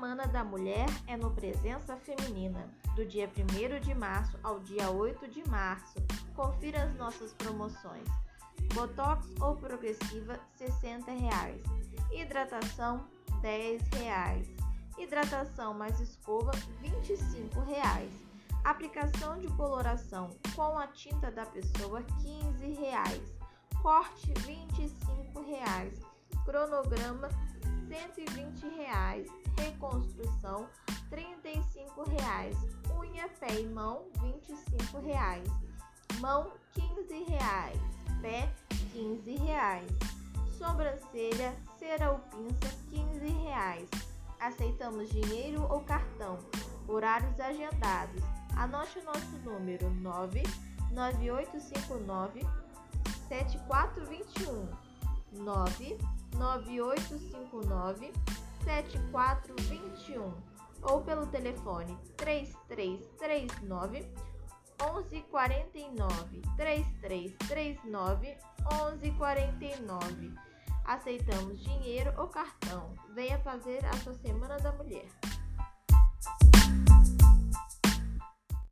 Semana da Mulher é no Presença Feminina, do dia 1 de março ao dia 8 de março. Confira as nossas promoções. Botox ou progressiva, 60 reais. Hidratação, 10 reais. Hidratação mais escova, 25 reais. Aplicação de coloração com a tinta da pessoa, 15 reais. Corte, 25 reais. Cronograma, R$ 120. Reais reconstrução 35 reais. unha, pé e mão 25 reais. mão 15 reais. pé 15 reais. sobrancelha, cera ou pinça 15 reais. aceitamos dinheiro ou cartão, horários agendados. Anote o nosso número 99859 7421 99859 7421 ou pelo telefone 3339 1149 3339 1149. Aceitamos dinheiro ou cartão. Venha fazer a sua Semana da Mulher.